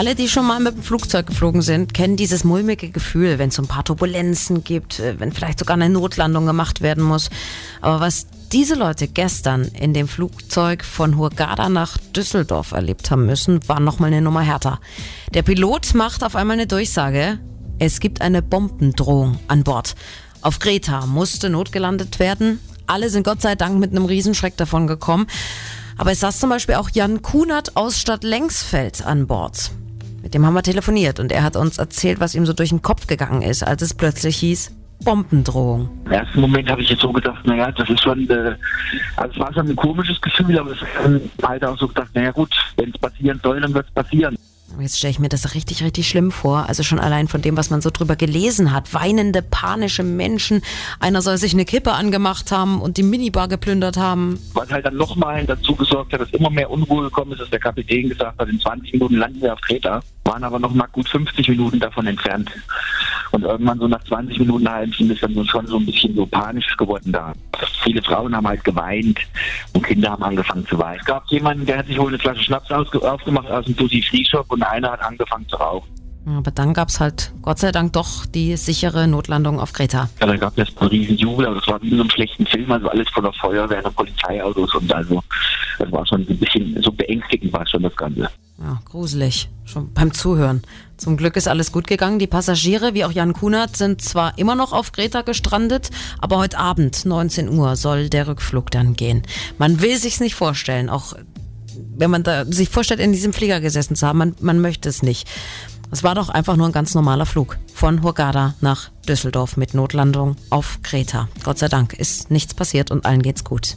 Alle, die schon mal mit dem Flugzeug geflogen sind, kennen dieses mulmige Gefühl, wenn es so ein paar Turbulenzen gibt, äh, wenn vielleicht sogar eine Notlandung gemacht werden muss. Aber was diese Leute gestern in dem Flugzeug von Hurghada nach Düsseldorf erlebt haben müssen, war nochmal eine Nummer härter. Der Pilot macht auf einmal eine Durchsage. Es gibt eine Bombendrohung an Bord. Auf Greta musste notgelandet werden. Alle sind Gott sei Dank mit einem Riesenschreck davon gekommen. Aber es saß zum Beispiel auch Jan Kunert aus Stadt Lengsfeld an Bord. Mit dem haben wir telefoniert und er hat uns erzählt, was ihm so durch den Kopf gegangen ist, als es plötzlich hieß, Bombendrohung. Im ersten Moment habe ich jetzt so gedacht, naja, das ist schon, äh, also es war schon ein komisches Gefühl, aber es dann halt auch so gedacht, naja gut, wenn es passieren soll, dann wird es passieren. Jetzt stelle ich mir das richtig, richtig schlimm vor. Also schon allein von dem, was man so drüber gelesen hat. Weinende, panische Menschen. Einer soll sich eine Kippe angemacht haben und die Minibar geplündert haben. Was halt dann nochmal dazu gesorgt hat, dass immer mehr Unruhe gekommen ist, dass der Kapitän gesagt hat, in 20 Minuten landen wir auf Kreta, waren aber noch mal gut 50 Minuten davon entfernt. Und irgendwann so nach 20 Minuten, eine halbe Stunde ist dann schon so ein bisschen so panisch geworden da. Viele Frauen haben halt geweint und Kinder haben angefangen zu weinen. Es gab jemanden, der hat sich wohl eine Flasche Schnaps aufgemacht aus dem Duty Free Shop und einer hat angefangen zu rauchen. Aber dann gab es halt Gott sei Dank doch die sichere Notlandung auf Kreta. Ja, da gab es einen riesen Jubel, aber das war wie in so einem schlechten Film, also alles voller Feuerwehr und Polizeiautos und also das war schon ein bisschen so beängstigend war schon das Ganze. Ja, gruselig. Schon beim Zuhören. Zum Glück ist alles gut gegangen. Die Passagiere, wie auch Jan Kunert, sind zwar immer noch auf Kreta gestrandet, aber heute Abend, 19 Uhr, soll der Rückflug dann gehen. Man will sich's nicht vorstellen, auch wenn man da sich vorstellt, in diesem Flieger gesessen zu haben, man, man möchte es nicht. Es war doch einfach nur ein ganz normaler Flug von Hurghada nach Düsseldorf mit Notlandung auf Kreta. Gott sei Dank ist nichts passiert und allen geht's gut.